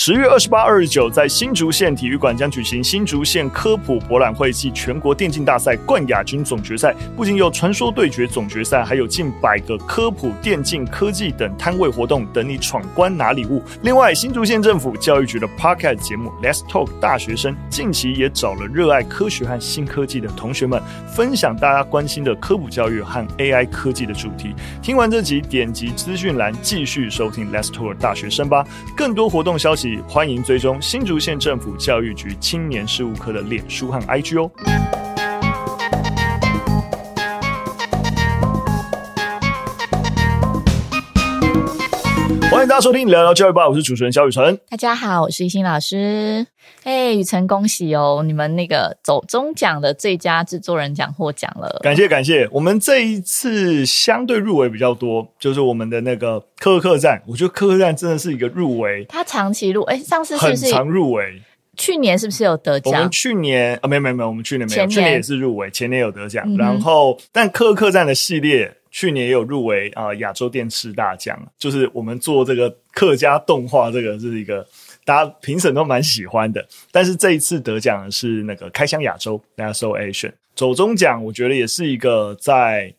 十月二十八、二十九，在新竹县体育馆将举行新竹县科普博览会暨全国电竞大赛冠亚军总决赛。不仅有传说对决总决赛，还有近百个科普电竞科技等摊位活动等你闯关拿礼物。另外，新竹县政府教育局的 Podcast 节目 Let's Talk 大学生近期也找了热爱科学和新科技的同学们，分享大家关心的科普教育和 AI 科技的主题。听完这集，点击资讯栏继续收听 Let's Talk 大学生吧。更多活动消息。欢迎追踪新竹县政府教育局青年事务科的脸书和 IG 哦。欢迎大家收听聊聊教育吧，我是主持人肖雨辰。大家好，我是一心老师。哎，雨辰，恭喜哦！你们那个走中奖的最佳制作人奖获奖了，感谢感谢。我们这一次相对入围比较多，就是我们的那个科科站，我觉得科科站真的是一个入围，他长期入，哎，上次是不是很常入围？去年是不是有得奖？我们去年啊，没有没有没有，我们去年没有，去年也是入围，前年有得奖。嗯、然后，但科科战的系列。去年也有入围啊，亚洲电视大奖，就是我们做这个客家动画，这个是一个大家评审都蛮喜欢的。但是这一次得奖的是那个开箱亚洲 National Asian 走中奖，我觉得也是一个在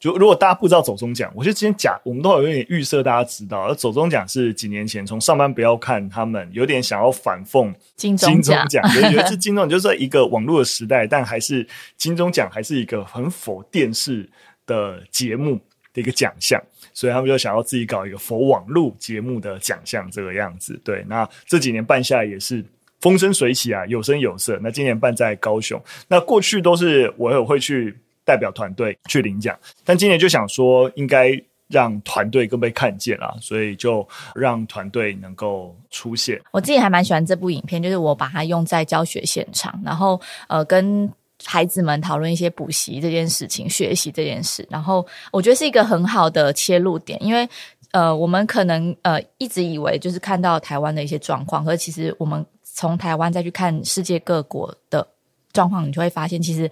就如果大家不知道走中奖，我觉得今天讲我们都有有点预设，大家知道，而走中奖是几年前从上班不要看他们有点想要反讽金钟奖，觉得是金钟，就是一个网络的时代，但还是金钟奖还是一个很否电视。的节目的一个奖项，所以他们就想要自己搞一个佛网路节目的奖项，这个样子。对，那这几年办下来也是风生水起啊，有声有色。那今年办在高雄，那过去都是我有会去代表团队去领奖，但今年就想说应该让团队更被看见啊，所以就让团队能够出现。我自己还蛮喜欢这部影片，就是我把它用在教学现场，然后呃跟。孩子们讨论一些补习这件事情、学习这件事，然后我觉得是一个很好的切入点，因为呃，我们可能呃一直以为就是看到台湾的一些状况，可是其实我们从台湾再去看世界各国的状况，你就会发现其实，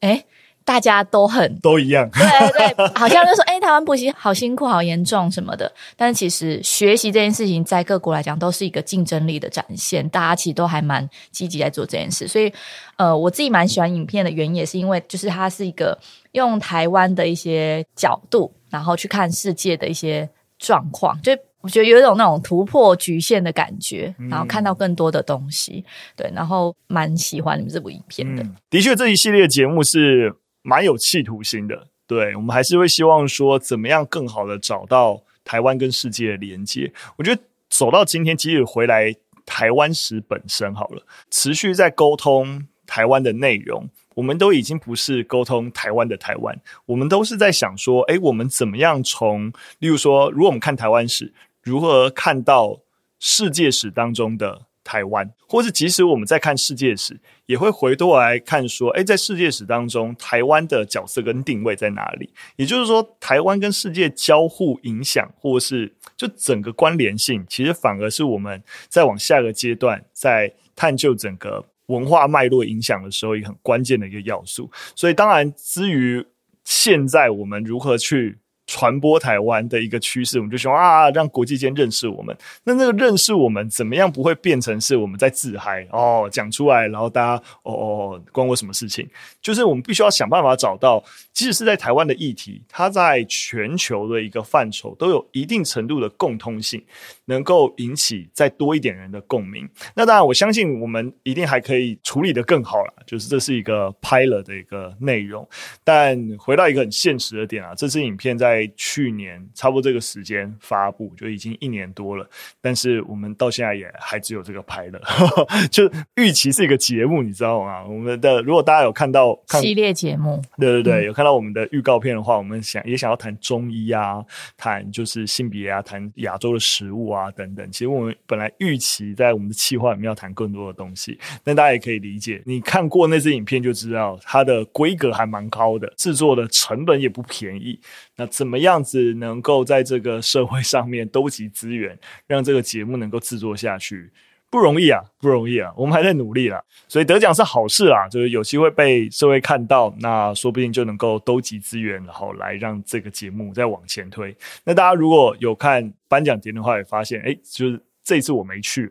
诶大家都很都一样，对对，好像就说，哎、欸，台湾补习好辛苦、好严重什么的。但其实学习这件事情，在各国来讲都是一个竞争力的展现，大家其实都还蛮积极在做这件事。所以，呃，我自己蛮喜欢影片的原因，也是因为就是它是一个用台湾的一些角度，然后去看世界的一些状况，就我觉得有一种那种突破局限的感觉，然后看到更多的东西。嗯、对，然后蛮喜欢你们这部影片的。嗯、的确，这一系列节目是。蛮有企图心的，对，我们还是会希望说，怎么样更好的找到台湾跟世界的连接。我觉得走到今天，即使回来台湾史本身好了，持续在沟通台湾的内容，我们都已经不是沟通台湾的台湾，我们都是在想说，诶，我们怎么样从，例如说，如果我们看台湾史，如何看到世界史当中的。台湾，或是即使我们在看世界史，也会回头来看说，诶，在世界史当中，台湾的角色跟定位在哪里？也就是说，台湾跟世界交互影响，或是就整个关联性，其实反而是我们在往下个阶段，在探究整个文化脉络影响的时候，一个很关键的一个要素。所以，当然，至于现在我们如何去。传播台湾的一个趋势，我们就希望啊，让国际间认识我们。那那个认识我们，怎么样不会变成是我们在自嗨哦？讲出来，然后大家哦哦，关我什么事情？就是我们必须要想办法找到，即使是在台湾的议题，它在全球的一个范畴都有一定程度的共通性，能够引起再多一点人的共鸣。那当然，我相信我们一定还可以处理得更好了。就是这是一个 pilot 的一个内容，但回到一个很现实的点啊，这支影片在。在去年差不多这个时间发布，就已经一年多了，但是我们到现在也还只有这个拍了，就预期是一个节目，你知道吗？我们的如果大家有看到看系列节目，对对对，嗯、有看到我们的预告片的话，我们想也想要谈中医啊，谈就是性别啊，谈亚洲的食物啊等等。其实我们本来预期在我们的企划里面要谈更多的东西，但大家也可以理解，你看过那支影片就知道它的规格还蛮高的，制作的成本也不便宜。那怎怎么样子能够在这个社会上面兜集资源，让这个节目能够制作下去，不容易啊，不容易啊，我们还在努力啦。所以得奖是好事啊，就是有机会被社会看到，那说不定就能够兜集资源，然后来让这个节目再往前推。那大家如果有看颁奖典礼的话，也发现，诶，就是。这一次我没去，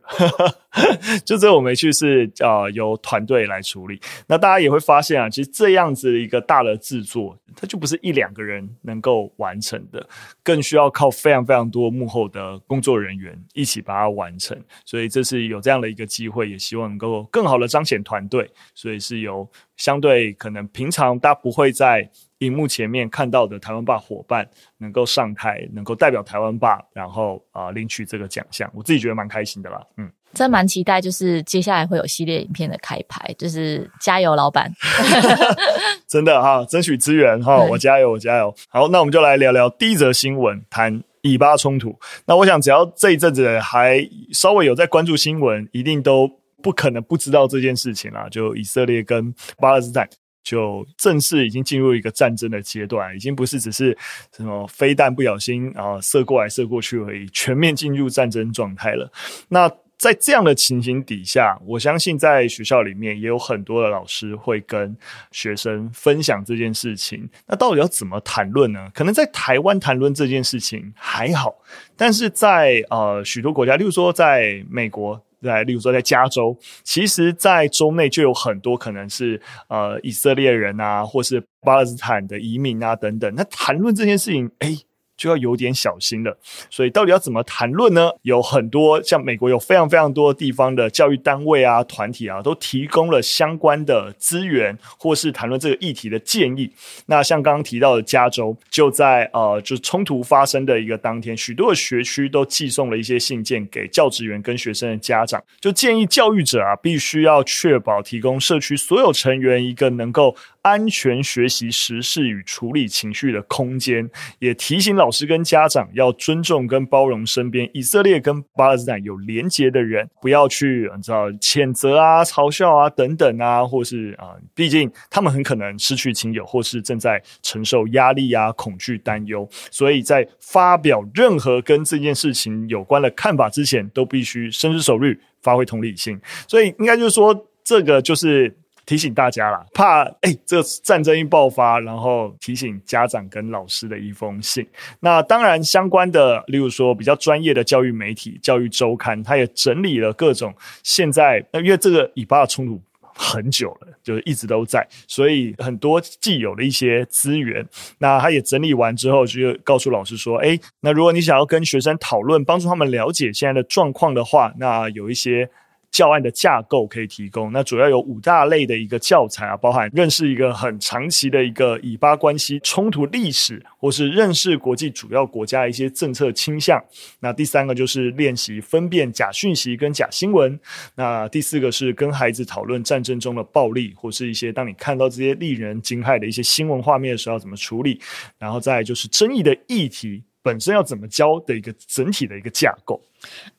就这我没去是呃由团队来处理。那大家也会发现啊，其实这样子一个大的制作，它就不是一两个人能够完成的，更需要靠非常非常多幕后的工作人员一起把它完成。所以这是有这样的一个机会，也希望能够更好的彰显团队。所以是由相对可能平常大家不会在。荧幕前面看到的台湾霸伙伴能够上台，能够代表台湾霸，然后啊、呃、领取这个奖项，我自己觉得蛮开心的啦。嗯，真蛮期待，就是接下来会有系列影片的开拍，就是加油，老板！真的哈，争取资源哈，我加油，我加油。好，那我们就来聊聊第一则新闻，谈以巴冲突。那我想，只要这一阵子还稍微有在关注新闻，一定都不可能不知道这件事情啦。就以色列跟巴勒斯坦。就正式已经进入一个战争的阶段，已经不是只是什么飞弹不小心啊射过来射过去而已，全面进入战争状态了。那在这样的情形底下，我相信在学校里面也有很多的老师会跟学生分享这件事情。那到底要怎么谈论呢？可能在台湾谈论这件事情还好，但是在呃许多国家，例如说在美国。在，例如说在加州，其实，在州内就有很多可能是呃以色列人啊，或是巴勒斯坦的移民啊等等。那谈论这件事情，诶就要有点小心了，所以到底要怎么谈论呢？有很多像美国有非常非常多地方的教育单位啊、团体啊，都提供了相关的资源，或是谈论这个议题的建议。那像刚刚提到的加州，就在呃，就是冲突发生的一个当天，许多的学区都寄送了一些信件给教职员跟学生的家长，就建议教育者啊，必须要确保提供社区所有成员一个能够。安全学习时事与处理情绪的空间，也提醒老师跟家长要尊重跟包容身边以色列跟巴勒斯坦有连结的人，不要去你知道谴责啊、嘲笑啊等等啊，或是啊，毕竟他们很可能失去亲友，或是正在承受压力啊、恐惧、担忧，所以在发表任何跟这件事情有关的看法之前，都必须深思熟虑，发挥同理心。所以应该就是说，这个就是。提醒大家啦，怕哎、欸，这战争一爆发，然后提醒家长跟老师的一封信。那当然，相关的，例如说比较专业的教育媒体《教育周刊》，他也整理了各种现在，因为这个以巴的冲突很久了，就是一直都在，所以很多既有的一些资源，那他也整理完之后，就告诉老师说，哎、那如果你想要跟学生讨论，帮助他们了解现在的状况的话，那有一些。教案的架构可以提供，那主要有五大类的一个教材啊，包含认识一个很长期的一个以巴关系冲突历史，或是认识国际主要国家的一些政策倾向。那第三个就是练习分辨假讯息跟假新闻。那第四个是跟孩子讨论战争中的暴力，或是一些当你看到这些令人惊骇的一些新闻画面的时候要怎么处理。然后再就是争议的议题本身要怎么教的一个整体的一个架构。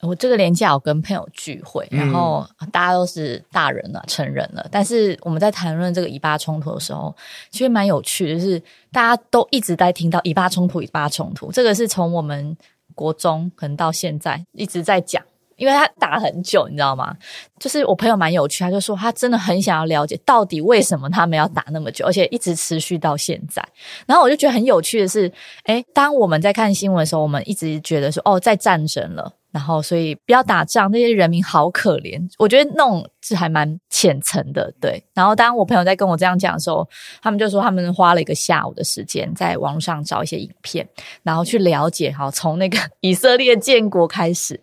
我这个连假我跟朋友聚会，然后大家都是大人了、成人了，但是我们在谈论这个以巴冲突的时候，其实蛮有趣，就是大家都一直在听到以巴冲突、以巴冲突，这个是从我们国中可能到现在一直在讲。因为他打很久，你知道吗？就是我朋友蛮有趣，他就说他真的很想要了解到底为什么他们要打那么久，而且一直持续到现在。然后我就觉得很有趣的是，诶，当我们在看新闻的时候，我们一直觉得说，哦，在战争了。然后，所以不要打仗，那些人民好可怜。我觉得那种是还蛮浅层的，对。然后，当我朋友在跟我这样讲的时候，他们就说他们花了一个下午的时间在网络上找一些影片，然后去了解哈，从那个以色列建国开始。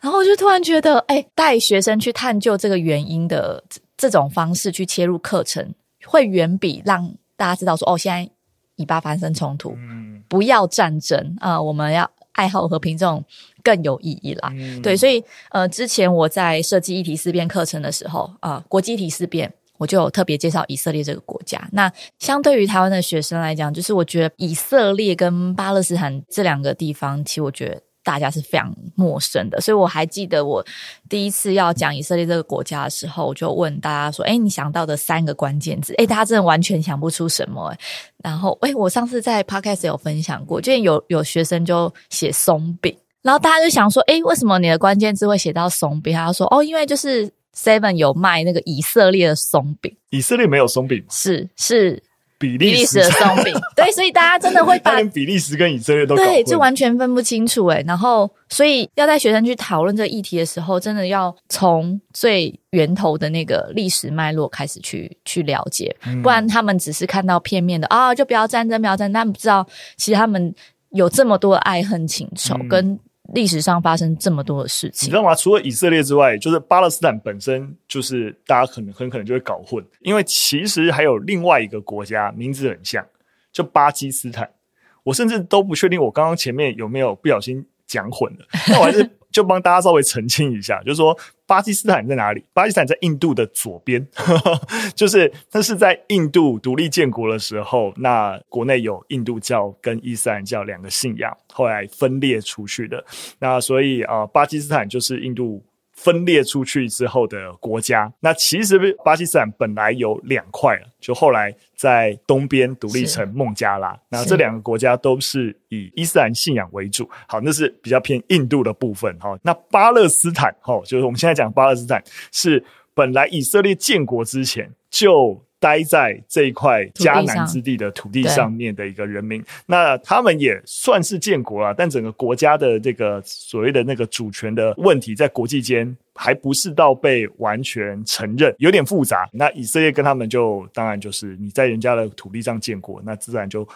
然后我就突然觉得，哎，带学生去探究这个原因的这种方式去切入课程，会远比让大家知道说，哦，现在以巴发生冲突，不要战争啊，呃，我们要爱好和平这种。更有意义啦，嗯、对，所以呃，之前我在设计议题思辨课程的时候啊、呃，国际议题思辨，我就有特别介绍以色列这个国家。那相对于台湾的学生来讲，就是我觉得以色列跟巴勒斯坦这两个地方，其实我觉得大家是非常陌生的。所以我还记得我第一次要讲以色列这个国家的时候，我就问大家说：“哎，你想到的三个关键字？”哎，大家真的完全想不出什么。然后，哎，我上次在 Podcast 有分享过，就有有学生就写松饼。然后大家就想说，诶，为什么你的关键字会写到松饼？他就说，哦，因为就是 Seven 有卖那个以色列的松饼。以色列没有松饼？是是比利时的松饼，对，所以大家真的会把 比利时跟以色列都对，就完全分不清楚诶。然后，所以要在学生去讨论这个议题的时候，真的要从最源头的那个历史脉络开始去去了解，不然他们只是看到片面的啊、哦，就不要战争，不要战争，但不知道其实他们有这么多的爱恨情仇跟。历史上发生这么多的事情，你知道吗？除了以色列之外，就是巴勒斯坦本身，就是大家可能很可能就会搞混，因为其实还有另外一个国家，名字很像，就巴基斯坦。我甚至都不确定，我刚刚前面有没有不小心讲混了，那我还是。就帮大家稍微澄清一下，就是说巴基斯坦在哪里？巴基斯坦在印度的左边，就是它是在印度独立建国的时候，那国内有印度教跟伊斯兰教两个信仰，后来分裂出去的。那所以啊、巴基斯坦就是印度。分裂出去之后的国家，那其实巴基斯坦本来有两块，就后来在东边独立成孟加拉。那这两个国家都是以伊斯兰信仰为主。好，那是比较偏印度的部分。哈，那巴勒斯坦，哈，就是我们现在讲巴勒斯坦，是本来以色列建国之前就。待在这一块迦南之地的土地上面的一个人民，那他们也算是建国了，但整个国家的这个所谓的那个主权的问题，在国际间还不是到被完全承认，有点复杂。那以色列跟他们就当然就是你在人家的土地上建国，那自然就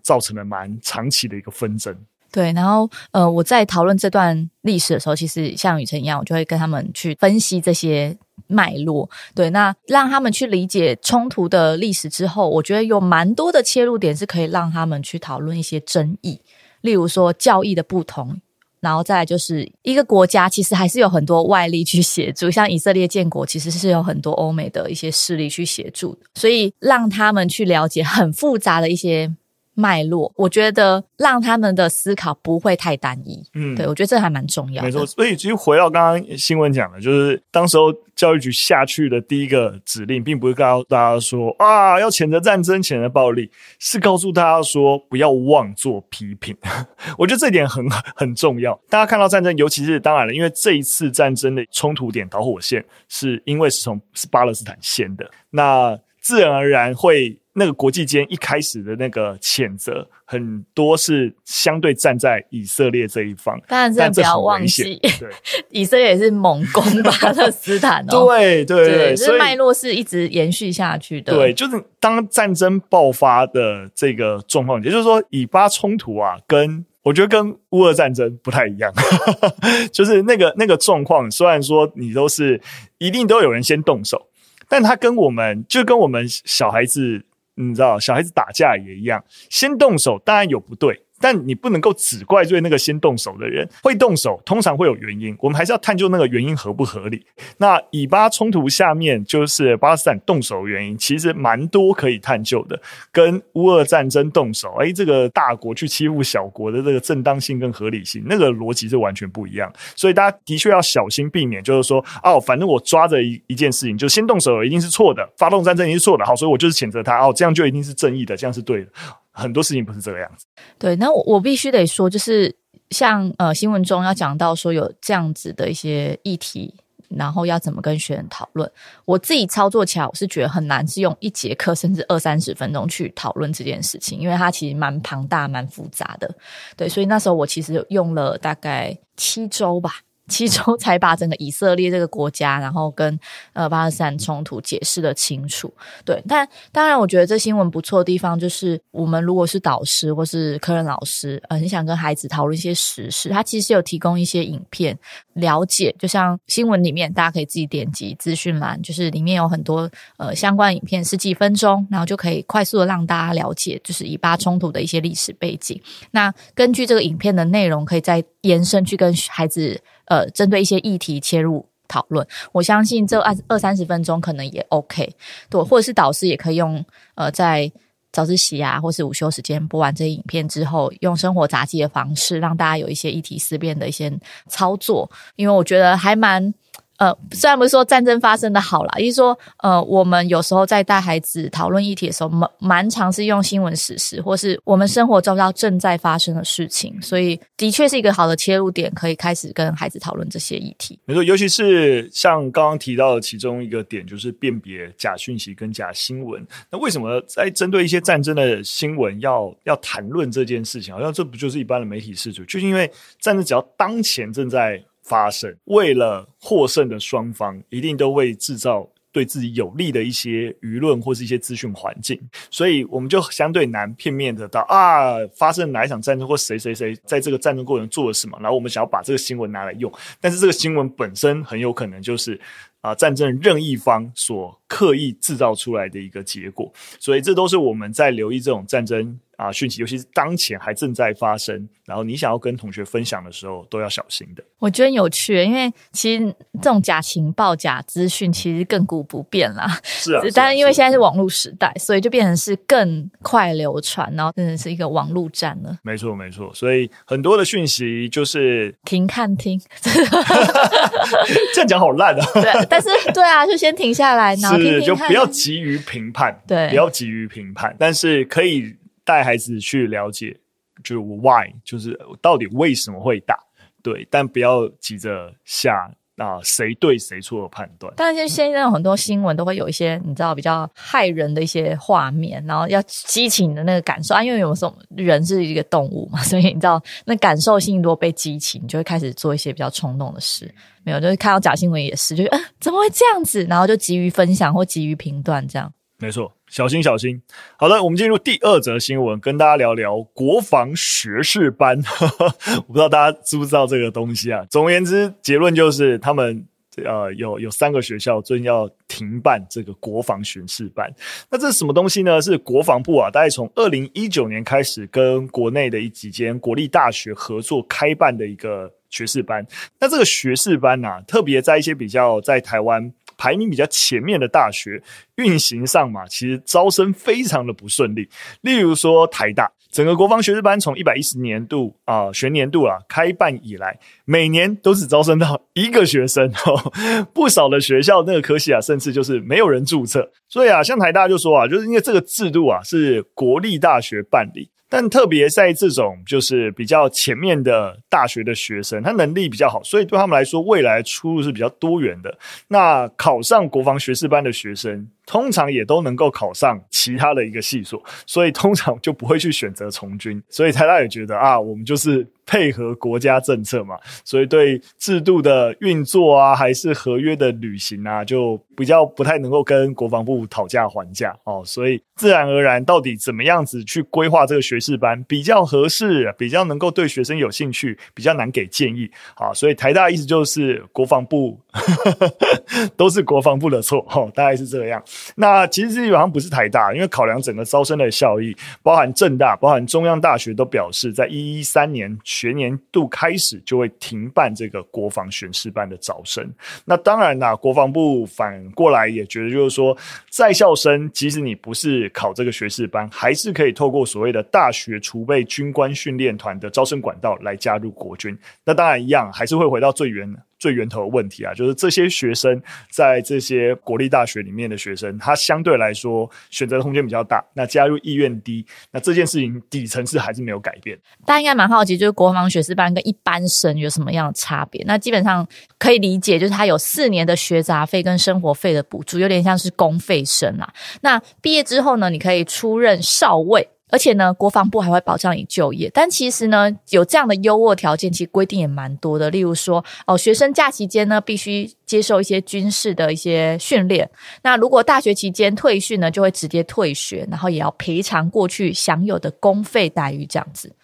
造成了蛮长期的一个纷争。对，然后呃，我在讨论这段历史的时候，其实像雨辰一样，我就会跟他们去分析这些。脉络，对，那让他们去理解冲突的历史之后，我觉得有蛮多的切入点是可以让他们去讨论一些争议，例如说教义的不同，然后再来就是一个国家其实还是有很多外力去协助，像以色列建国其实是有很多欧美的一些势力去协助，所以让他们去了解很复杂的一些。脉络，我觉得让他们的思考不会太单一。嗯，对，我觉得这还蛮重要的。没错，所以其实回到刚刚新闻讲的，就是当时候教育局下去的第一个指令，并不是告诉大家说啊要谴责战争、谴责暴力，是告诉大家说不要妄作批评。我觉得这点很很重要。大家看到战争，尤其是当然了，因为这一次战争的冲突点导火线，是因为是从是巴勒斯坦先的，那自然而然会。那个国际间一开始的那个谴责，很多是相对站在以色列这一方，当然是不要忘记，对，以色列也是猛攻巴勒斯坦哦，对 对对，对，所以脉络是一直延续下去的。对，就是当战争爆发的这个状况，也就是说，以巴冲突啊，跟我觉得跟乌俄战争不太一样，就是那个那个状况，虽然说你都是一定都有人先动手，但他跟我们就跟我们小孩子。你知道，小孩子打架也一样，先动手当然有不对。但你不能够只怪罪那个先动手的人，会动手通常会有原因，我们还是要探究那个原因合不合理。那以巴冲突下面就是巴勒斯坦动手的原因，其实蛮多可以探究的，跟乌俄战争动手，哎，这个大国去欺负小国的这个正当性跟合理性，那个逻辑是完全不一样。所以大家的确要小心避免，就是说，哦，反正我抓着一一件事情，就先动手一定是错的，发动战争一定是错的，好，所以我就是谴责他，哦，这样就一定是正义的，这样是对的。很多事情不是这个样子。对，那我我必须得说，就是像呃新闻中要讲到说有这样子的一些议题，然后要怎么跟学生讨论。我自己操作起来，我是觉得很难，是用一节课甚至二三十分钟去讨论这件事情，因为它其实蛮庞大、蛮复杂的。对，所以那时候我其实用了大概七周吧。其中才把整个以色列这个国家，然后跟呃巴勒斯坦冲突解释得清楚。对，但当然，我觉得这新闻不错的地方就是，我们如果是导师或是科任老师，呃，很想跟孩子讨论一些时事，他其实有提供一些影片了解。就像新闻里面，大家可以自己点击资讯栏，就是里面有很多呃相关影片，十几分钟，然后就可以快速的让大家了解，就是以巴冲突的一些历史背景。那根据这个影片的内容，可以再延伸去跟孩子。呃，针对一些议题切入讨论，我相信这二二三十分钟可能也 OK，对，或者是导师也可以用呃，在早自习啊，或是午休时间播完这些影片之后，用生活杂技的方式，让大家有一些议题思辨的一些操作，因为我觉得还蛮呃，虽然不是说战争发生的好啦，也就是说，呃，我们有时候在带孩子讨论议题的时候，蛮蛮常是用新闻时事，或是我们生活周遭正在发生的事情，所以的确是一个好的切入点，可以开始跟孩子讨论这些议题。没错，尤其是像刚刚提到的其中一个点，就是辨别假讯息跟假新闻。那为什么在针对一些战争的新闻要要谈论这件事情？好像这不就是一般的媒体事主？就是因为战争只要当前正在发生，为了获胜的双方，一定都会制造对自己有利的一些舆论或是一些资讯环境，所以我们就相对难片面的到啊，发生哪一场战争或谁谁谁在这个战争过程做了什么，然后我们想要把这个新闻拿来用，但是这个新闻本身很有可能就是啊战争任意方所刻意制造出来的一个结果，所以这都是我们在留意这种战争。啊，讯息尤其是当前还正在发生，然后你想要跟同学分享的时候，都要小心的。我觉得有趣，因为其实这种假情报、假资讯其实亘古不变啦。是啊，但 是因为现在是网络时代，所以就变成是更快流传，然后真的是一个网络战了。没错，没错。所以很多的讯息就是停看听，这样讲好烂啊。对，但是对啊，就先停下来，然后听听是就不要急于评判，对，不要急于评判，但是可以。带孩子去了解，就是 why，就是到底为什么会打，对，但不要急着下啊谁对谁错的判断。但是现在有很多新闻都会有一些你知道比较害人的一些画面，然后要激起你的那个感受啊，因为有时候人是一个动物嘛，所以你知道那感受性如果被激起，你就会开始做一些比较冲动的事。没有，就是看到假新闻也是，就是嗯、呃，怎么会这样子？然后就急于分享或急于评断这样。没错。小心小心！好的，我们进入第二则新闻，跟大家聊聊国防学士班。我不知道大家知不知道这个东西啊？总而言之，结论就是他们呃有有三个学校最近要停办这个国防学士班。那这是什么东西呢？是国防部啊，大概从二零一九年开始跟国内的一几间国立大学合作开办的一个学士班。那这个学士班啊，特别在一些比较在台湾。排名比较前面的大学运行上嘛，其实招生非常的不顺利。例如说台大，整个国防学士班从一百一十年度啊、学年度啊开办以来，每年都只招生到一个学生 哦。不少的学校那个科系啊，甚至就是没有人注册。所以啊，像台大就说啊，就是因为这个制度啊是国立大学办理。但特别在这种就是比较前面的大学的学生，他能力比较好，所以对他们来说，未来出路是比较多元的。那考上国防学士班的学生，通常也都能够考上其他的一个系所，所以通常就不会去选择从军。所以台大也觉得啊，我们就是。配合国家政策嘛，所以对制度的运作啊，还是合约的履行啊，就比较不太能够跟国防部讨价还价哦。所以自然而然，到底怎么样子去规划这个学士班比较合适，比较能够对学生有兴趣，比较难给建议啊。所以台大意思就是国防部呵呵 都是国防部的错哦，大概是这样。那其实基本上不是台大，因为考量整个招生的效益，包含政大、包含中央大学都表示，在一一三年。学年度开始就会停办这个国防学士班的招生。那当然啦，国防部反过来也觉得，就是说，在校生即使你不是考这个学士班，还是可以透过所谓的大学储备军官训练团的招生管道来加入国军。那当然一样，还是会回到最原。最源头的问题啊，就是这些学生在这些国立大学里面的学生，他相对来说选择的空间比较大，那加入意愿低，那这件事情底层是还是没有改变。大家应该蛮好奇，就是国防学士班跟一般生有什么样的差别？那基本上可以理解，就是他有四年的学杂费跟生活费的补助，有点像是公费生啊。那毕业之后呢，你可以出任少尉。而且呢，国防部还会保障你就业。但其实呢，有这样的优渥条件，其实规定也蛮多的。例如说，哦，学生假期间呢，必须接受一些军事的一些训练。那如果大学期间退训呢，就会直接退学，然后也要赔偿过去享有的公费待遇。这样子，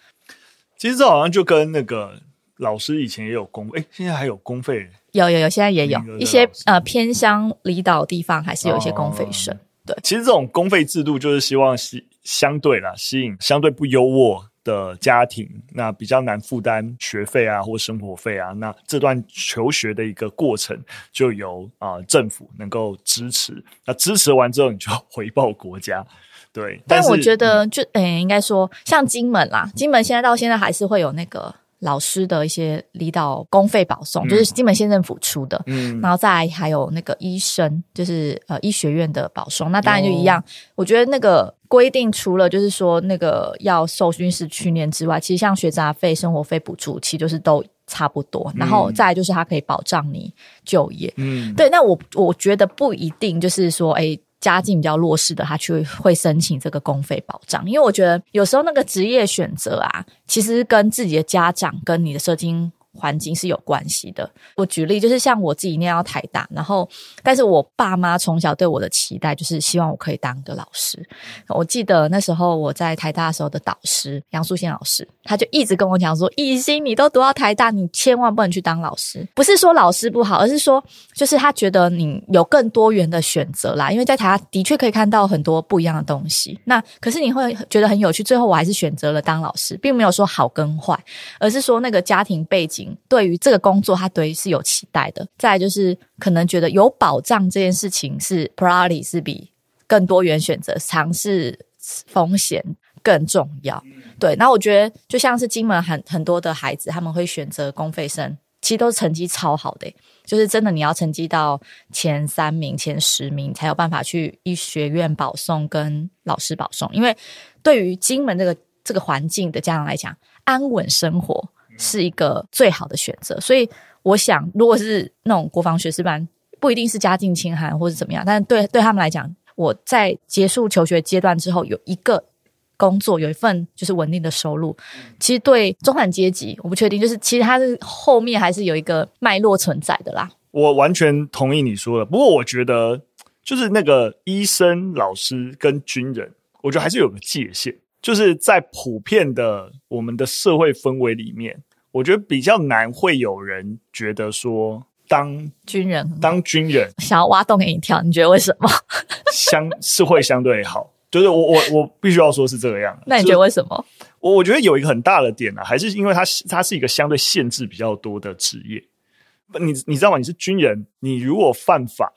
其实这好像就跟那个老师以前也有公，诶，现在还有公费？有有有，现在也有一些呃偏乡离岛地方还是有一些公费生。哦。对，其实这种公费制度就是希望是。相对啦，吸引相对不优渥的家庭，那比较难负担学费啊或生活费啊，那这段求学的一个过程就由啊、呃、政府能够支持。那支持完之后，你就回报国家。对，但，但我觉得就诶、欸，应该说像金门啦，金门现在到现在还是会有那个老师的一些离岛公费保送，嗯、就是金门县政府出的，嗯，然后再来还有那个医生，就是呃医学院的保送，那当然就一样。哦、我觉得那个规定除了就是说那个要受军事训练之外，其实像学杂费、生活费补助，其实就是都差不多。然后再来就是它可以保障你就业，嗯，对。那我我觉得不一定就是说，哎。家境比较弱势的，他去会申请这个公费保障，因为我觉得有时候那个职业选择啊，其实跟自己的家长跟你的社经环境是有关系的。我举例就是像我自己念到台大，然后但是我爸妈从小对我的期待就是希望我可以当个老师。我记得那时候我在台大的时候的导师杨素贤老师，他就一直跟我讲说：“以心，你都读到台大，你千万不能去当老师。不是说老师不好，而是说就是他觉得你有更多元的选择啦。因为在台大的确可以看到很多不一样的东西。那可是你会觉得很有趣。最后我还是选择了当老师，并没有说好跟坏，而是说那个家庭背景。”对于这个工作，他对是有期待的。再来就是可能觉得有保障这件事情是 priority 是比更多元选择尝试风险更重要。对，那我觉得就像是金门很很多的孩子，他们会选择公费生，其实都是成绩超好的，就是真的你要成绩到前三名、前十名才有办法去医学院保送跟老师保送。因为对于金门这个这个环境的家长来讲，安稳生活。是一个最好的选择，所以我想，如果是那种国防学士班，不一定是家境清寒或者怎么样，但是对对他们来讲，我在结束求学阶段之后，有一个工作，有一份就是稳定的收入，其实对中产阶级，我不确定，就是其实它是后面还是有一个脉络存在的啦。我完全同意你说的，不过我觉得就是那个医生、老师跟军人，我觉得还是有个界限。就是在普遍的我们的社会氛围里面，我觉得比较难会有人觉得说当军人当军人想要挖洞给你跳，你觉得为什么？相 是会相对好，就是我我我必须要说是这个样。那你觉得为什么？我我觉得有一个很大的点啊，还是因为它它是一个相对限制比较多的职业。你你知道吗？你是军人，你如果犯法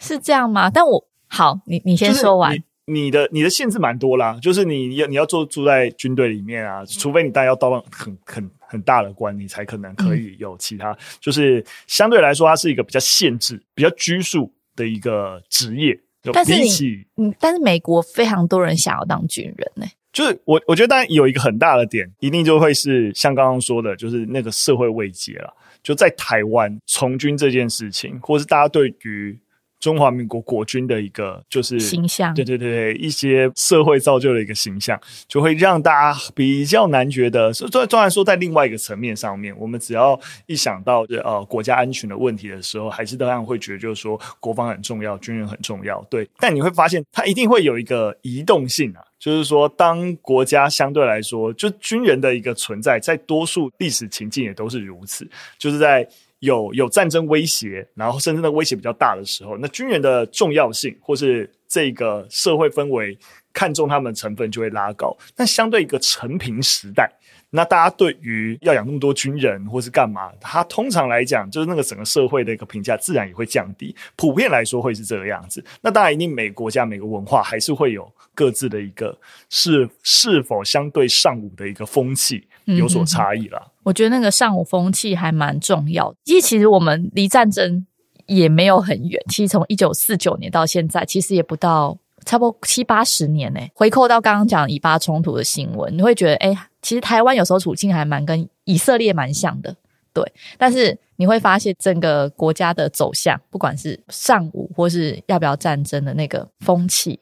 是这样吗？但我好，你你先说完。你的你的限制蛮多啦，就是你要你要做住在军队里面啊，除非你当然要到很很很大的官，你才可能可以有其他。嗯、就是相对来说，它是一个比较限制、比较拘束的一个职业。但是你，嗯，但是美国非常多人想要当军人呢、欸。就是我我觉得，当然有一个很大的点，一定就会是像刚刚说的，就是那个社会慰藉了。就在台湾从军这件事情，或是大家对于。中华民国国军的一个就是形象，对对对，一些社会造就的一个形象，就会让大家比较难觉得。虽虽然说在另外一个层面上面，我们只要一想到呃国家安全的问题的时候，还是当然会觉得就是说国防很重要，军人很重要。对，但你会发现它一定会有一个移动性啊，就是说当国家相对来说就军人的一个存在，在多数历史情境也都是如此，就是在。有有战争威胁，然后甚至那威胁比较大的时候，那军人的重要性或是这个社会氛围看重他们的成分就会拉高。那相对一个成平时代，那大家对于要养那么多军人或是干嘛，他通常来讲就是那个整个社会的一个评价自然也会降低。普遍来说会是这个样子。那当然，一定每个国家每个文化还是会有各自的一个是是否相对尚武的一个风气有所差异啦。我觉得那个尚武风气还蛮重要，因为其实我们离战争也没有很远，其实从一九四九年到现在，其实也不到差不多七八十年呢。回扣到刚刚讲以巴冲突的新闻，你会觉得，哎，其实台湾有时候处境还蛮跟以色列蛮像的，对。但是你会发现整个国家的走向，不管是上午或是要不要战争的那个风气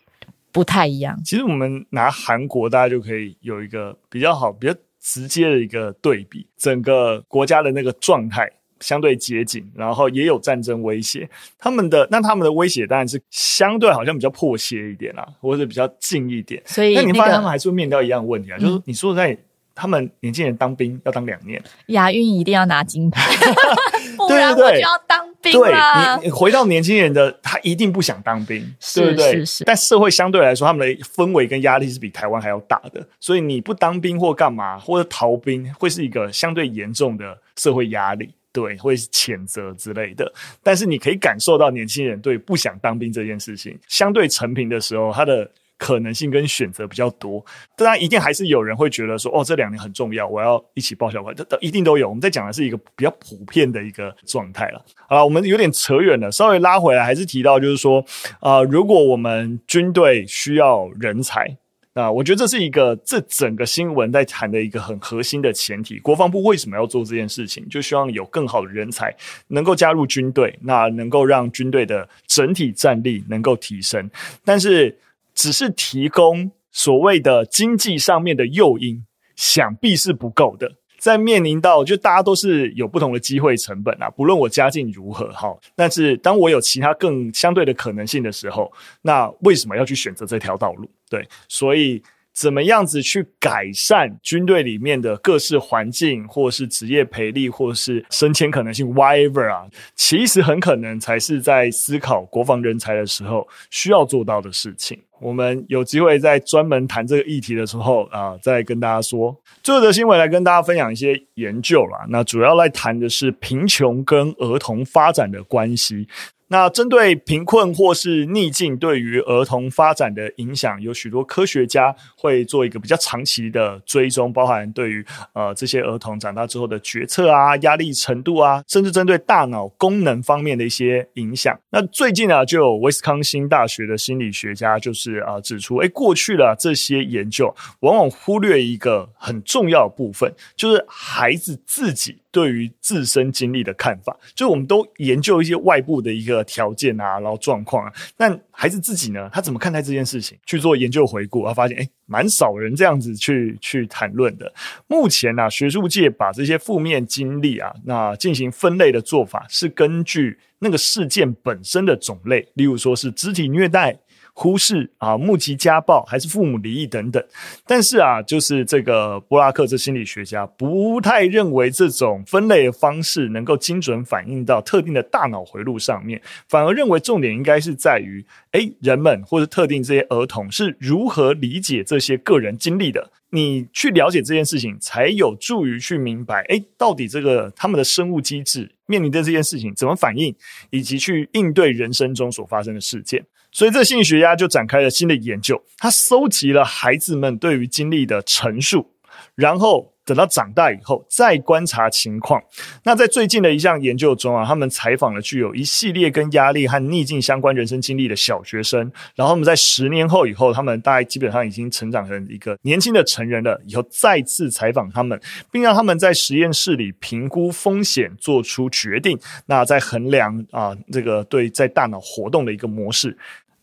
不太一样。其实我们拿韩国，大家就可以有一个比较好、比较。直接的一个对比，整个国家的那个状态相对接近，然后也有战争威胁。他们的那他们的威胁当然是相对好像比较迫切一点啦，或者比较近一点。所以，那你发现他们还是会面对一样的问题啊，嗯、就是你说在他们年轻人当兵要当两年，亚运一定要拿金牌，不然我就要当。对你，你回到年轻人的，他一定不想当兵，是对不对？是是。但社会相对来说，他们的氛围跟压力是比台湾还要大的，所以你不当兵或干嘛，或者逃兵，会是一个相对严重的社会压力，对，会谴责之类的。但是你可以感受到年轻人对不想当兵这件事情相对成平的时候，他的可能性跟选择比较多。当然，一定还是有人会觉得说，哦，这两年很重要，我要一起抱小孩，这一定都有。我们在讲的是一个比较普遍的一个状态了。好了，我们有点扯远了，稍微拉回来，还是提到就是说，啊、如果我们军队需要人才。那我觉得这是一个这整个新闻在谈的一个很核心的前提。国防部为什么要做这件事情？就希望有更好的人才能够加入军队，那能够让军队的整体战力能够提升。但是，只是提供所谓的经济上面的诱因，想必是不够的。在面临到就大家都是有不同的机会成本啊，不论我家境如何哈，但是当我有其他更相对的可能性的时候，那为什么要去选择这条道路？对，所以。怎么样子去改善军队里面的各式环境，或是职业培力，或是升迁可能性，whatever 啊，其实很可能才是在思考国防人才的时候需要做到的事情。我们有机会在专门谈这个议题的时候啊，再跟大家说。最后的新闻来跟大家分享一些研究啦，那主要来谈的是贫穷跟儿童发展的关系。那针对贫困或是逆境对于儿童发展的影响，有许多科学家会做一个比较长期的追踪，包含对于呃这些儿童长大之后的决策啊、压力程度啊，甚至针对大脑功能方面的一些影响。那最近啊，就有威斯康星大学的心理学家就是啊指出，诶，过去的这些研究往往忽略一个很重要的部分，就是孩子自己。对于自身经历的看法，就是我们都研究一些外部的一个条件啊，然后状况啊。但孩子自己呢，他怎么看待这件事情？去做研究回顾，他发现，诶，蛮少人这样子去去谈论的。目前呢、啊，学术界把这些负面经历啊，那进行分类的做法是根据那个事件本身的种类，例如说是肢体虐待。忽视啊，目击家暴还是父母离异等等，但是啊，就是这个布拉克这心理学家不太认为这种分类的方式能够精准反映到特定的大脑回路上面，反而认为重点应该是在于，诶，人们或者特定这些儿童是如何理解这些个人经历的。你去了解这件事情，才有助于去明白，诶，到底这个他们的生物机制面临的这件事情怎么反应，以及去应对人生中所发生的事件。所以，这心理学家就展开了新的研究，他搜集了孩子们对于经历的陈述，然后等到长大以后再观察情况。那在最近的一项研究中啊，他们采访了具有一系列跟压力和逆境相关人生经历的小学生，然后他们在十年后以后，他们大概基本上已经成长成一个年轻的成人了，以后再次采访他们，并让他们在实验室里评估风险，做出决定。那在衡量啊，这个对在大脑活动的一个模式。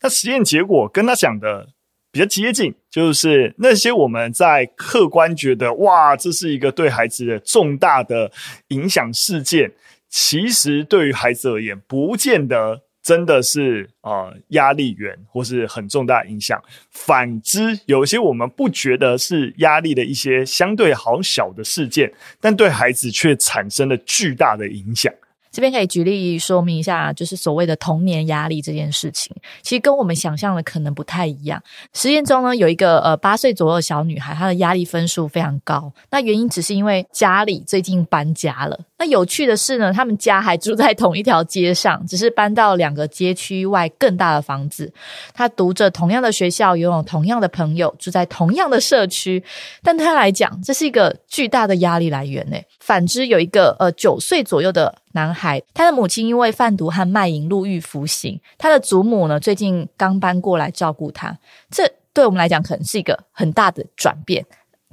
那实验结果跟他讲的比较接近，就是那些我们在客观觉得哇，这是一个对孩子的重大的影响事件，其实对于孩子而言，不见得真的是啊、呃、压力源或是很重大影响。反之，有些我们不觉得是压力的一些相对好小的事件，但对孩子却产生了巨大的影响。这边可以举例说明一下，就是所谓的童年压力这件事情，其实跟我们想象的可能不太一样。实验中呢，有一个呃八岁左右的小女孩，她的压力分数非常高。那原因只是因为家里最近搬家了。那有趣的是呢，他们家还住在同一条街上，只是搬到两个街区外更大的房子。她读着同样的学校，拥有同样的朋友，住在同样的社区，但她来讲，这是一个巨大的压力来源呢。反之，有一个呃九岁左右的。男孩，他的母亲因为贩毒和卖淫入狱服刑，他的祖母呢，最近刚搬过来照顾他。这对我们来讲可能是一个很大的转变，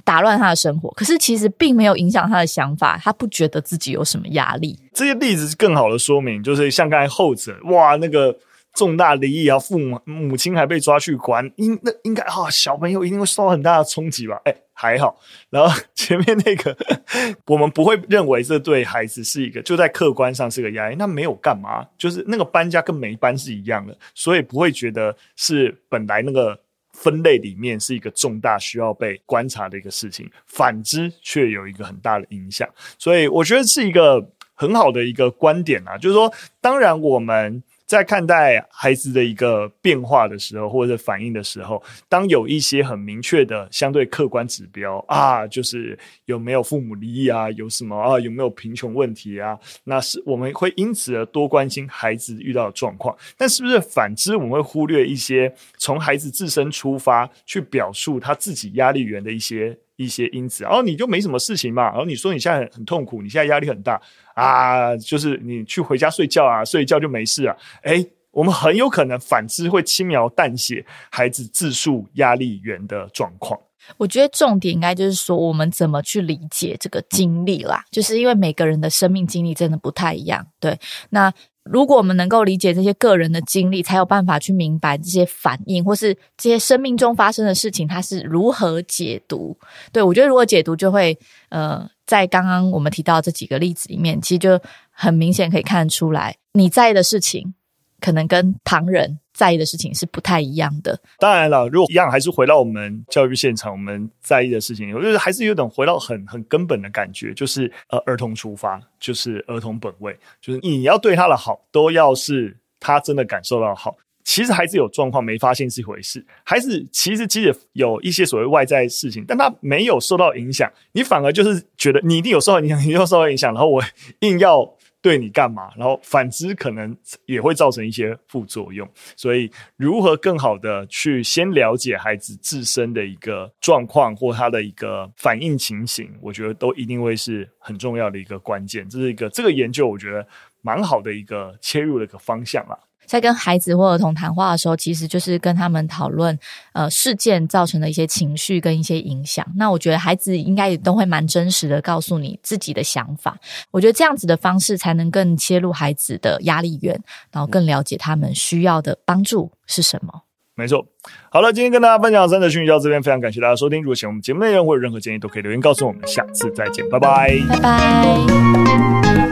打乱他的生活。可是其实并没有影响他的想法，他不觉得自己有什么压力。这些例子是更好的说明，就是像刚才后者，哇，那个。重大离异啊，父母母亲还被抓去关，应那应该啊，小朋友一定会受到很大的冲击吧？哎，还好。然后前面那个，我们不会认为这对孩子是一个就在客观上是个压力，那没有干嘛，就是那个搬家跟没搬是一样的，所以不会觉得是本来那个分类里面是一个重大需要被观察的一个事情，反之却有一个很大的影响。所以我觉得是一个很好的一个观点啊，就是说，当然我们。在看待孩子的一个变化的时候，或者反应的时候，当有一些很明确的相对客观指标啊，就是有没有父母离异啊，有什么啊，有没有贫穷问题啊，那是我们会因此而多关心孩子遇到的状况。但是不是反之，我们会忽略一些从孩子自身出发去表述他自己压力源的一些一些因子？然后你就没什么事情嘛，然后你说你现在很很痛苦，你现在压力很大。啊，就是你去回家睡觉啊，睡一觉就没事啊。诶，我们很有可能反之会轻描淡写孩子自述压力源的状况。我觉得重点应该就是说，我们怎么去理解这个经历啦，就是因为每个人的生命经历真的不太一样。对，那如果我们能够理解这些个人的经历，才有办法去明白这些反应或是这些生命中发生的事情，它是如何解读。对，我觉得如果解读就会呃。在刚刚我们提到这几个例子里面，其实就很明显可以看出来，你在意的事情可能跟旁人在意的事情是不太一样的。当然了，如果一样，还是回到我们教育现场，我们在意的事情，我觉得还是有点回到很很根本的感觉，就是呃，儿童出发，就是儿童本位，就是你要对他的好，都要是他真的感受到好。其实孩子有状况没发现是一回事，孩子其实即使有一些所谓外在事情，但他没有受到影响，你反而就是觉得你一定有受到影响，你又受到影响，然后我硬要对你干嘛，然后反之可能也会造成一些副作用。所以，如何更好的去先了解孩子自身的一个状况或他的一个反应情形，我觉得都一定会是很重要的一个关键。这是一个这个研究，我觉得蛮好的一个切入的一个方向啦。在跟孩子或儿童谈话的时候，其实就是跟他们讨论，呃，事件造成的一些情绪跟一些影响。那我觉得孩子应该也都会蛮真实的告诉你自己的想法。我觉得这样子的方式才能更切入孩子的压力源，然后更了解他们需要的帮助是什么。没错。好了，今天跟大家分享的三则讯息到这边，非常感谢大家收听。如果喜欢我们节目内容或者任何建议，都可以留言告诉我们。下次再见，拜拜，拜拜。